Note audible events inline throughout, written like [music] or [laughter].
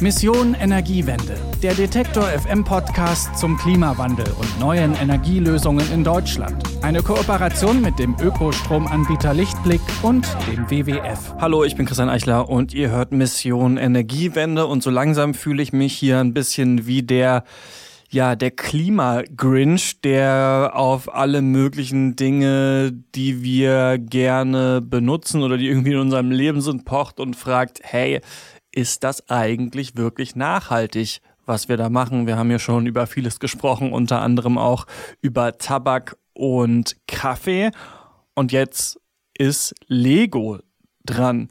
Mission Energiewende, der Detektor FM Podcast zum Klimawandel und neuen Energielösungen in Deutschland. Eine Kooperation mit dem Ökostromanbieter Lichtblick und dem WWF. Hallo, ich bin Christian Eichler und ihr hört Mission Energiewende und so langsam fühle ich mich hier ein bisschen wie der ja, der Klima-Grinch, der auf alle möglichen Dinge, die wir gerne benutzen oder die irgendwie in unserem Leben sind, pocht und fragt, hey, ist das eigentlich wirklich nachhaltig, was wir da machen? Wir haben ja schon über vieles gesprochen, unter anderem auch über Tabak und Kaffee. Und jetzt ist Lego dran.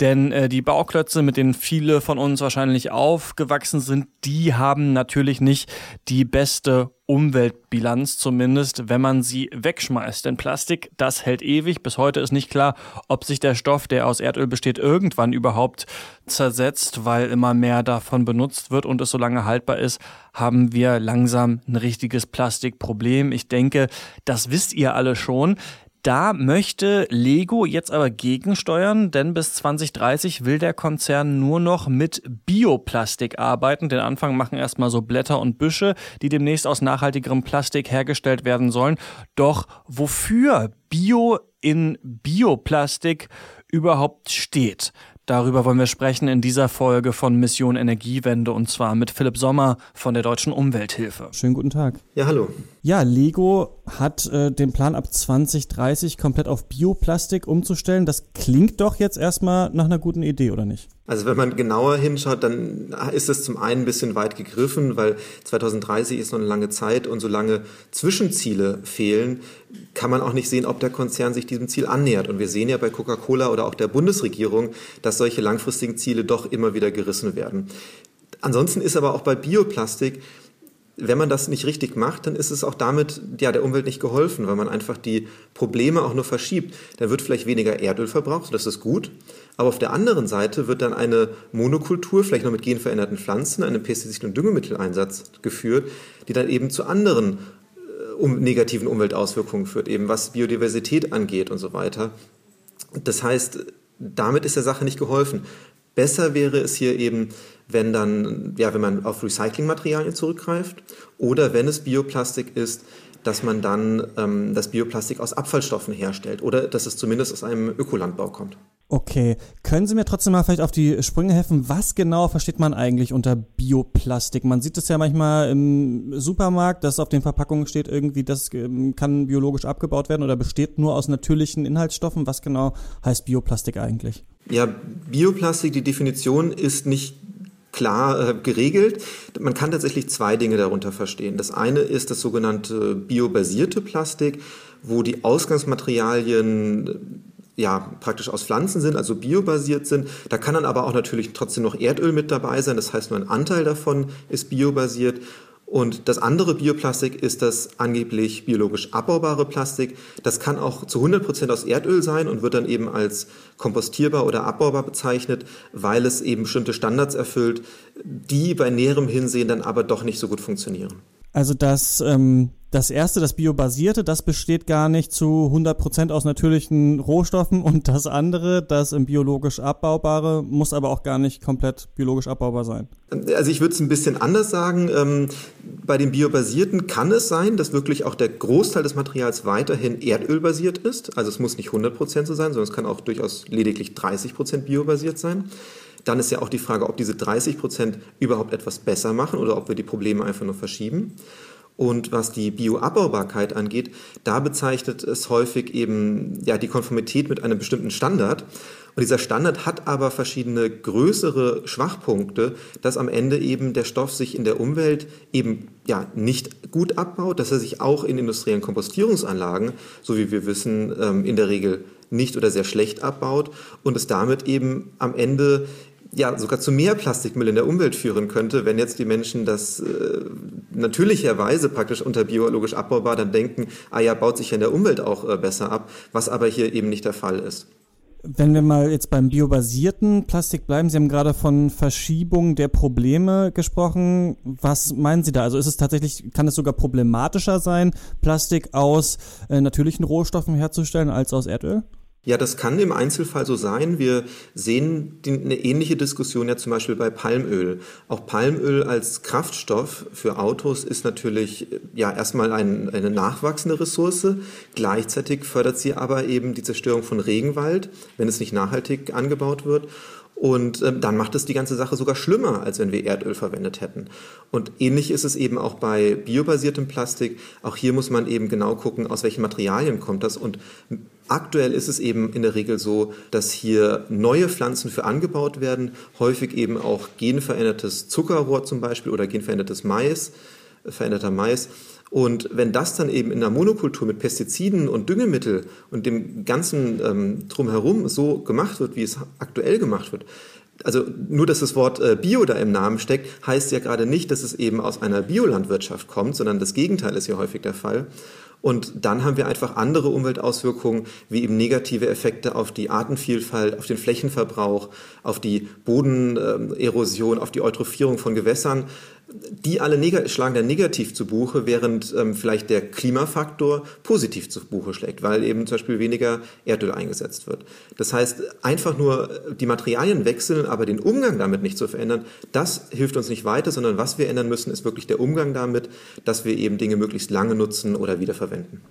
Denn äh, die Bauklötze, mit denen viele von uns wahrscheinlich aufgewachsen sind, die haben natürlich nicht die beste Umweltbilanz, zumindest wenn man sie wegschmeißt. Denn Plastik, das hält ewig. Bis heute ist nicht klar, ob sich der Stoff, der aus Erdöl besteht, irgendwann überhaupt zersetzt, weil immer mehr davon benutzt wird und es so lange haltbar ist, haben wir langsam ein richtiges Plastikproblem. Ich denke, das wisst ihr alle schon. Da möchte Lego jetzt aber gegensteuern, denn bis 2030 will der Konzern nur noch mit Bioplastik arbeiten. Den Anfang machen erstmal so Blätter und Büsche, die demnächst aus nachhaltigerem Plastik hergestellt werden sollen. Doch wofür Bio in Bioplastik überhaupt steht, Darüber wollen wir sprechen in dieser Folge von Mission Energiewende und zwar mit Philipp Sommer von der Deutschen Umwelthilfe. Schönen guten Tag. Ja, hallo. Ja, Lego hat äh, den Plan ab 2030 komplett auf Bioplastik umzustellen. Das klingt doch jetzt erstmal nach einer guten Idee, oder nicht? Also wenn man genauer hinschaut, dann ist es zum einen ein bisschen weit gegriffen, weil 2030 ist noch eine lange Zeit und solange Zwischenziele fehlen, kann man auch nicht sehen, ob der Konzern sich diesem Ziel annähert. Und wir sehen ja bei Coca-Cola oder auch der Bundesregierung, dass solche langfristigen Ziele doch immer wieder gerissen werden. Ansonsten ist aber auch bei Bioplastik wenn man das nicht richtig macht, dann ist es auch damit ja, der Umwelt nicht geholfen, weil man einfach die Probleme auch nur verschiebt. Dann wird vielleicht weniger Erdöl verbraucht, das ist gut. Aber auf der anderen Seite wird dann eine Monokultur, vielleicht noch mit genveränderten Pflanzen, einem Pestizid- und Düngemitteleinsatz geführt, die dann eben zu anderen äh, um, negativen Umweltauswirkungen führt, eben was Biodiversität angeht und so weiter. Das heißt, damit ist der Sache nicht geholfen. Besser wäre es hier eben, wenn dann, ja, wenn man auf Recyclingmaterialien zurückgreift oder wenn es Bioplastik ist, dass man dann ähm, das Bioplastik aus Abfallstoffen herstellt oder dass es zumindest aus einem Ökolandbau kommt. Okay, können Sie mir trotzdem mal vielleicht auf die Sprünge helfen? Was genau versteht man eigentlich unter Bioplastik? Man sieht es ja manchmal im Supermarkt, dass auf den Verpackungen steht irgendwie, das ähm, kann biologisch abgebaut werden oder besteht nur aus natürlichen Inhaltsstoffen. Was genau heißt Bioplastik eigentlich? Ja, Bioplastik, die Definition ist nicht klar äh, geregelt. Man kann tatsächlich zwei Dinge darunter verstehen. Das eine ist das sogenannte biobasierte Plastik, wo die Ausgangsmaterialien äh, ja, praktisch aus Pflanzen sind, also biobasiert sind. Da kann dann aber auch natürlich trotzdem noch Erdöl mit dabei sein. Das heißt, nur ein Anteil davon ist biobasiert. Und das andere Bioplastik ist das angeblich biologisch abbaubare Plastik. Das kann auch zu 100 Prozent aus Erdöl sein und wird dann eben als kompostierbar oder abbaubar bezeichnet, weil es eben bestimmte Standards erfüllt, die bei näherem Hinsehen dann aber doch nicht so gut funktionieren. Also das, ähm, das erste, das biobasierte, das besteht gar nicht zu 100 Prozent aus natürlichen Rohstoffen und das andere, das im biologisch abbaubare, muss aber auch gar nicht komplett biologisch abbaubar sein. Also ich würde es ein bisschen anders sagen. Ähm, bei den biobasierten kann es sein, dass wirklich auch der Großteil des Materials weiterhin erdölbasiert ist. Also es muss nicht 100 Prozent so sein, sondern es kann auch durchaus lediglich 30 Prozent biobasiert sein. Dann ist ja auch die Frage, ob diese 30 Prozent überhaupt etwas besser machen oder ob wir die Probleme einfach nur verschieben. Und was die Bioabbaubarkeit angeht, da bezeichnet es häufig eben ja, die Konformität mit einem bestimmten Standard. Und dieser Standard hat aber verschiedene größere Schwachpunkte, dass am Ende eben der Stoff sich in der Umwelt eben ja nicht gut abbaut, dass er sich auch in industriellen Kompostierungsanlagen, so wie wir wissen, ähm, in der Regel nicht oder sehr schlecht abbaut und es damit eben am Ende ja sogar zu mehr Plastikmüll in der Umwelt führen könnte, wenn jetzt die Menschen das äh, natürlicherweise praktisch unter biologisch abbaubar dann denken, ah ja, baut sich ja in der Umwelt auch äh, besser ab, was aber hier eben nicht der Fall ist. Wenn wir mal jetzt beim biobasierten Plastik bleiben, Sie haben gerade von Verschiebung der Probleme gesprochen. Was meinen Sie da? Also ist es tatsächlich, kann es sogar problematischer sein, Plastik aus äh, natürlichen Rohstoffen herzustellen als aus Erdöl? Ja, das kann im Einzelfall so sein. Wir sehen die, eine ähnliche Diskussion ja zum Beispiel bei Palmöl. Auch Palmöl als Kraftstoff für Autos ist natürlich ja erstmal ein, eine nachwachsende Ressource. Gleichzeitig fördert sie aber eben die Zerstörung von Regenwald, wenn es nicht nachhaltig angebaut wird. Und äh, dann macht es die ganze Sache sogar schlimmer, als wenn wir Erdöl verwendet hätten. Und ähnlich ist es eben auch bei biobasiertem Plastik. Auch hier muss man eben genau gucken, aus welchen Materialien kommt das. Und aktuell ist es eben in der Regel so, dass hier neue Pflanzen für angebaut werden, häufig eben auch genverändertes Zuckerrohr zum Beispiel oder genverändertes Mais, veränderter Mais. Und wenn das dann eben in einer Monokultur mit Pestiziden und Düngemittel und dem ganzen ähm, drumherum so gemacht wird, wie es aktuell gemacht wird, also nur, dass das Wort äh, Bio da im Namen steckt, heißt ja gerade nicht, dass es eben aus einer Biolandwirtschaft kommt, sondern das Gegenteil ist ja häufig der Fall. Und dann haben wir einfach andere Umweltauswirkungen, wie eben negative Effekte auf die Artenvielfalt, auf den Flächenverbrauch, auf die Bodenerosion, auf die Eutrophierung von Gewässern die alle schlagen dann negativ zu Buche, während ähm, vielleicht der Klimafaktor positiv zu Buche schlägt, weil eben zum Beispiel weniger Erdöl eingesetzt wird. Das heißt, einfach nur die Materialien wechseln, aber den Umgang damit nicht zu verändern, das hilft uns nicht weiter, sondern was wir ändern müssen, ist wirklich der Umgang damit, dass wir eben Dinge möglichst lange nutzen oder wiederverwenden.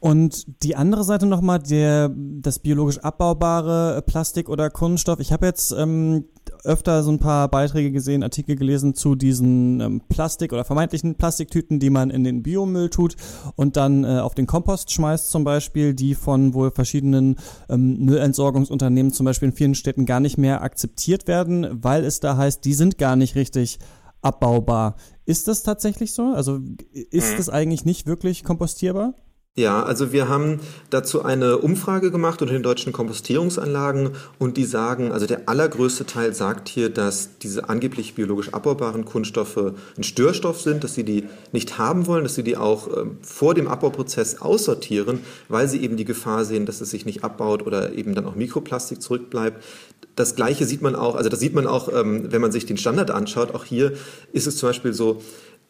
Und die andere Seite nochmal, der, das biologisch abbaubare Plastik oder Kunststoff. Ich habe jetzt ähm, öfter so ein paar Beiträge gesehen, Artikel gelesen zu diesen ähm, Plastik- oder vermeintlichen Plastiktüten, die man in den Biomüll tut und dann äh, auf den Kompost schmeißt zum Beispiel, die von wohl verschiedenen ähm, Müllentsorgungsunternehmen zum Beispiel in vielen Städten gar nicht mehr akzeptiert werden, weil es da heißt, die sind gar nicht richtig abbaubar. Ist das tatsächlich so? Also ist mhm. das eigentlich nicht wirklich kompostierbar? Ja, also wir haben dazu eine Umfrage gemacht unter den deutschen Kompostierungsanlagen und die sagen, also der allergrößte Teil sagt hier, dass diese angeblich biologisch abbaubaren Kunststoffe ein Störstoff sind, dass sie die nicht haben wollen, dass sie die auch äh, vor dem Abbauprozess aussortieren, weil sie eben die Gefahr sehen, dass es sich nicht abbaut oder eben dann auch Mikroplastik zurückbleibt. Das Gleiche sieht man auch, also das sieht man auch, ähm, wenn man sich den Standard anschaut. Auch hier ist es zum Beispiel so,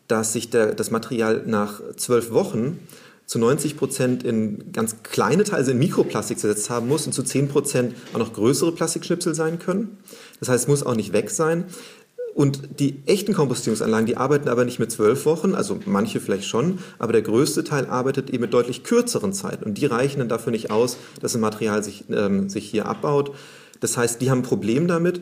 dass sich der, das Material nach zwölf Wochen zu 90 Prozent in ganz kleine Teile, also in Mikroplastik zersetzt haben muss und zu 10 Prozent auch noch größere Plastikschnipsel sein können. Das heißt, es muss auch nicht weg sein. Und die echten Kompostierungsanlagen, die arbeiten aber nicht mit zwölf Wochen, also manche vielleicht schon, aber der größte Teil arbeitet eben mit deutlich kürzeren Zeiten. Und die reichen dann dafür nicht aus, dass ein Material sich, ähm, sich hier abbaut. Das heißt, die haben ein Problem damit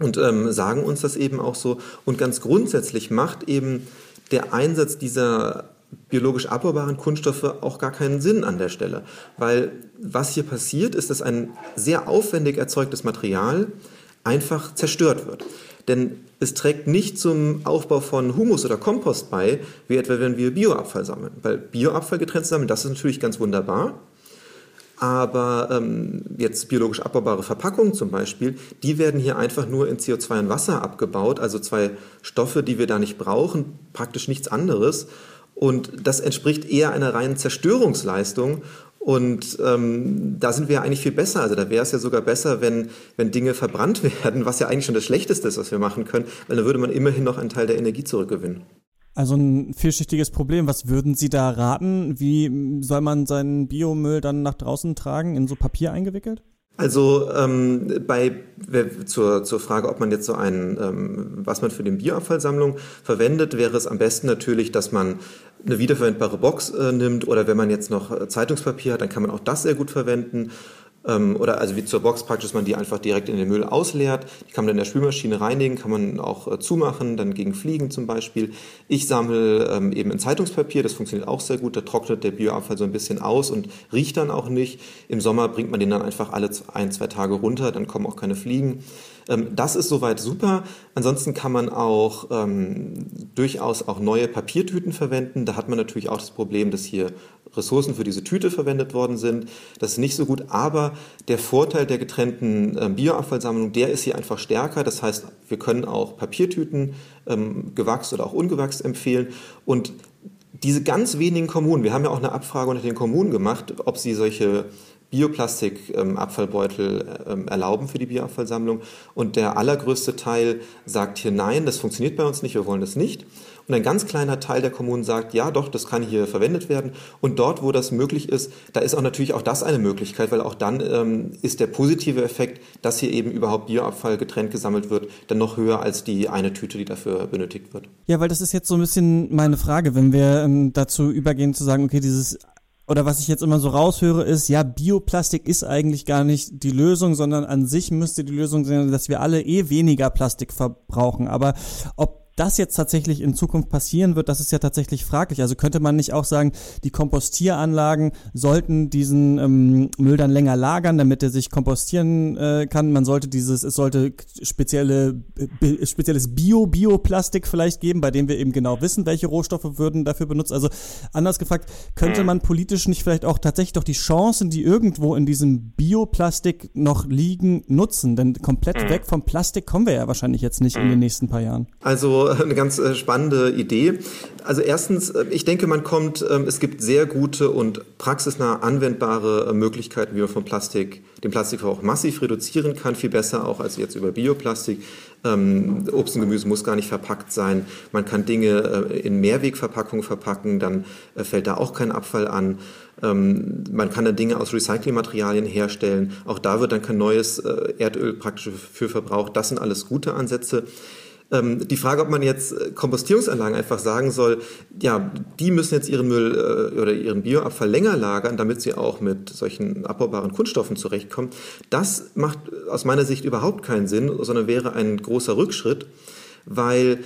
und ähm, sagen uns das eben auch so. Und ganz grundsätzlich macht eben der Einsatz dieser biologisch abbaubaren Kunststoffe auch gar keinen Sinn an der Stelle. Weil was hier passiert, ist, dass ein sehr aufwendig erzeugtes Material einfach zerstört wird. Denn es trägt nicht zum Aufbau von Humus oder Kompost bei, wie etwa wenn wir Bioabfall sammeln. Weil Bioabfall getrennt sammeln, das ist natürlich ganz wunderbar. Aber ähm, jetzt biologisch abbaubare Verpackungen zum Beispiel, die werden hier einfach nur in CO2 und Wasser abgebaut, also zwei Stoffe, die wir da nicht brauchen, praktisch nichts anderes. Und das entspricht eher einer reinen Zerstörungsleistung. Und ähm, da sind wir ja eigentlich viel besser. Also da wäre es ja sogar besser, wenn, wenn Dinge verbrannt [laughs] werden, was ja eigentlich schon das Schlechteste ist, was wir machen können, weil dann würde man immerhin noch einen Teil der Energie zurückgewinnen. Also ein vielschichtiges Problem. Was würden Sie da raten? Wie soll man seinen Biomüll dann nach draußen tragen? In so Papier eingewickelt? Also ähm, bei zur, zur Frage, ob man jetzt so einen, ähm, was man für den Bioabfallsammlung verwendet, wäre es am besten natürlich, dass man eine wiederverwendbare Box äh, nimmt oder wenn man jetzt noch äh, Zeitungspapier hat, dann kann man auch das sehr gut verwenden. Ähm, oder also wie zur Box praktisch, dass man die einfach direkt in den Müll ausleert. Die kann man in der Spülmaschine reinigen, kann man auch äh, zumachen, dann gegen Fliegen zum Beispiel. Ich sammle ähm, eben in Zeitungspapier, das funktioniert auch sehr gut. Da trocknet der Bioabfall so ein bisschen aus und riecht dann auch nicht. Im Sommer bringt man den dann einfach alle ein, zwei Tage runter, dann kommen auch keine Fliegen. Ähm, das ist soweit super. Ansonsten kann man auch ähm, durchaus auch neue Papiertüten verwenden. Da hat man natürlich auch das Problem, dass hier Ressourcen für diese Tüte verwendet worden sind. Das ist nicht so gut, aber der Vorteil der getrennten äh, Bioabfallsammlung, der ist hier einfach stärker. Das heißt, wir können auch Papiertüten ähm, gewachst oder auch ungewachst empfehlen. Und diese ganz wenigen Kommunen, wir haben ja auch eine Abfrage unter den Kommunen gemacht, ob sie solche Bioplastikabfallbeutel ähm, erlauben für die Bioabfallsammlung. Und der allergrößte Teil sagt hier nein, das funktioniert bei uns nicht, wir wollen das nicht. Und ein ganz kleiner Teil der Kommunen sagt, ja doch, das kann hier verwendet werden. Und dort, wo das möglich ist, da ist auch natürlich auch das eine Möglichkeit, weil auch dann ähm, ist der positive Effekt, dass hier eben überhaupt Bioabfall getrennt gesammelt wird, dann noch höher als die eine Tüte, die dafür benötigt wird. Ja, weil das ist jetzt so ein bisschen meine Frage, wenn wir ähm, dazu übergehen zu sagen, okay, dieses oder was ich jetzt immer so raushöre, ist, ja, Bioplastik ist eigentlich gar nicht die Lösung, sondern an sich müsste die Lösung sein, dass wir alle eh weniger Plastik verbrauchen. Aber ob das jetzt tatsächlich in Zukunft passieren wird, das ist ja tatsächlich fraglich. Also könnte man nicht auch sagen, die Kompostieranlagen sollten diesen ähm, Müll dann länger lagern, damit er sich kompostieren äh, kann. Man sollte dieses, es sollte spezielle, äh, spezielles Bio-Bioplastik vielleicht geben, bei dem wir eben genau wissen, welche Rohstoffe würden dafür benutzt. Also anders gefragt, könnte man politisch nicht vielleicht auch tatsächlich doch die Chancen, die irgendwo in diesem Bioplastik noch liegen, nutzen? Denn komplett weg vom Plastik kommen wir ja wahrscheinlich jetzt nicht in den nächsten paar Jahren. Also eine ganz äh, spannende Idee. Also erstens, äh, ich denke, man kommt, ähm, es gibt sehr gute und praxisnah anwendbare äh, Möglichkeiten, wie man von Plastik, den Plastikverbrauch massiv reduzieren kann, viel besser auch als jetzt über Bioplastik. Ähm, Obst und Gemüse muss gar nicht verpackt sein. Man kann Dinge in Mehrwegverpackungen verpacken, dann fällt da auch kein Abfall an. Ähm, man kann dann Dinge aus Recyclingmaterialien herstellen. Auch da wird dann kein neues Erdöl praktisch für verbraucht. Das sind alles gute Ansätze. Ähm, die Frage, ob man jetzt äh, Kompostierungsanlagen einfach sagen soll, ja, die müssen jetzt ihren Müll äh, oder ihren Bioabfall länger lagern, damit sie auch mit solchen abbaubaren Kunststoffen zurechtkommen, das macht aus meiner Sicht überhaupt keinen Sinn, sondern wäre ein großer Rückschritt, weil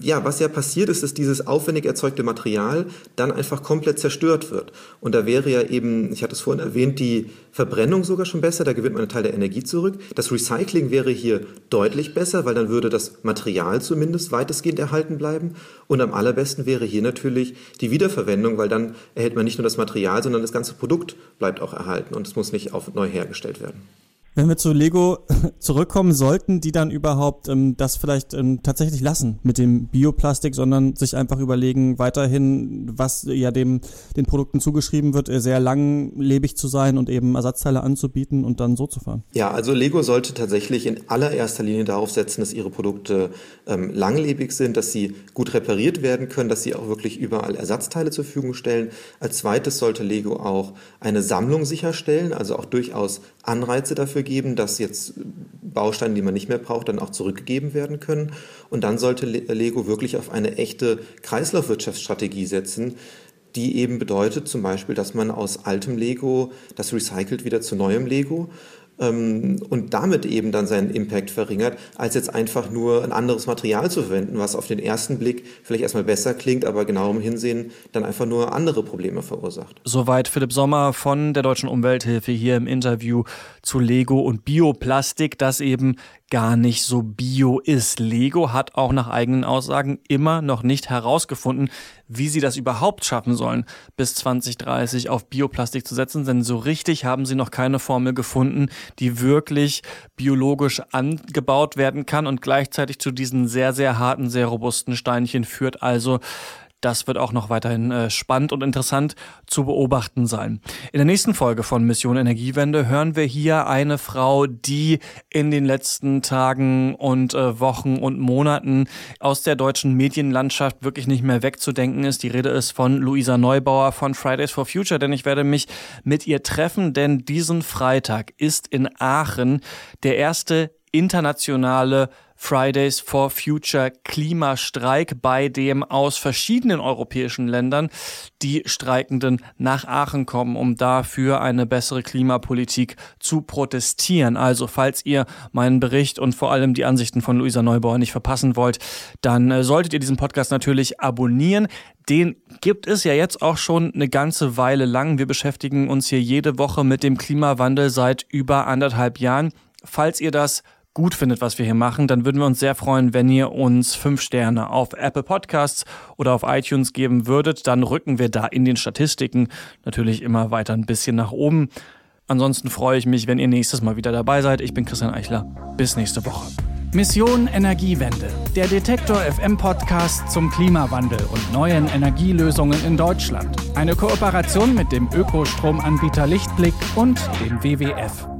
ja, was ja passiert ist, ist dieses aufwendig erzeugte Material dann einfach komplett zerstört wird. Und da wäre ja eben, ich hatte es vorhin erwähnt, die Verbrennung sogar schon besser, da gewinnt man einen Teil der Energie zurück. Das Recycling wäre hier deutlich besser, weil dann würde das Material zumindest weitestgehend erhalten bleiben. Und am allerbesten wäre hier natürlich die Wiederverwendung, weil dann erhält man nicht nur das Material, sondern das ganze Produkt bleibt auch erhalten und es muss nicht auf neu hergestellt werden. Wenn wir zu Lego [laughs] zurückkommen, sollten die dann überhaupt ähm, das vielleicht ähm, tatsächlich lassen mit dem Bioplastik, sondern sich einfach überlegen, weiterhin, was ja dem den Produkten zugeschrieben wird, äh, sehr langlebig zu sein und eben Ersatzteile anzubieten und dann so zu fahren? Ja, also Lego sollte tatsächlich in allererster Linie darauf setzen, dass ihre Produkte ähm, langlebig sind, dass sie gut repariert werden können, dass sie auch wirklich überall Ersatzteile zur Verfügung stellen. Als zweites sollte Lego auch eine Sammlung sicherstellen, also auch durchaus Anreize dafür geben, dass jetzt Bausteine, die man nicht mehr braucht, dann auch zurückgegeben werden können. Und dann sollte Lego wirklich auf eine echte Kreislaufwirtschaftsstrategie setzen, die eben bedeutet zum Beispiel, dass man aus altem Lego das recycelt wieder zu neuem Lego ähm, und damit eben dann seinen Impact verringert, als jetzt einfach nur ein anderes Material zu verwenden, was auf den ersten Blick vielleicht erstmal besser klingt, aber genau im Hinsehen dann einfach nur andere Probleme verursacht. Soweit Philipp Sommer von der Deutschen Umwelthilfe hier im Interview zu Lego und Bioplastik, das eben gar nicht so bio ist. Lego hat auch nach eigenen Aussagen immer noch nicht herausgefunden, wie sie das überhaupt schaffen sollen, bis 2030 auf Bioplastik zu setzen, denn so richtig haben sie noch keine Formel gefunden, die wirklich biologisch angebaut werden kann und gleichzeitig zu diesen sehr, sehr harten, sehr robusten Steinchen führt. Also das wird auch noch weiterhin äh, spannend und interessant zu beobachten sein. In der nächsten Folge von Mission Energiewende hören wir hier eine Frau, die in den letzten Tagen und äh, Wochen und Monaten aus der deutschen Medienlandschaft wirklich nicht mehr wegzudenken ist. Die Rede ist von Luisa Neubauer von Fridays for Future, denn ich werde mich mit ihr treffen, denn diesen Freitag ist in Aachen der erste internationale Fridays for Future Klimastreik, bei dem aus verschiedenen europäischen Ländern die Streikenden nach Aachen kommen, um dafür eine bessere Klimapolitik zu protestieren. Also falls ihr meinen Bericht und vor allem die Ansichten von Luisa Neubauer nicht verpassen wollt, dann äh, solltet ihr diesen Podcast natürlich abonnieren. Den gibt es ja jetzt auch schon eine ganze Weile lang. Wir beschäftigen uns hier jede Woche mit dem Klimawandel seit über anderthalb Jahren. Falls ihr das gut findet, was wir hier machen, dann würden wir uns sehr freuen, wenn ihr uns fünf Sterne auf Apple Podcasts oder auf iTunes geben würdet. Dann rücken wir da in den Statistiken natürlich immer weiter ein bisschen nach oben. Ansonsten freue ich mich, wenn ihr nächstes Mal wieder dabei seid. Ich bin Christian Eichler. Bis nächste Woche. Mission Energiewende. Der Detektor FM Podcast zum Klimawandel und neuen Energielösungen in Deutschland. Eine Kooperation mit dem Ökostromanbieter Lichtblick und dem WWF.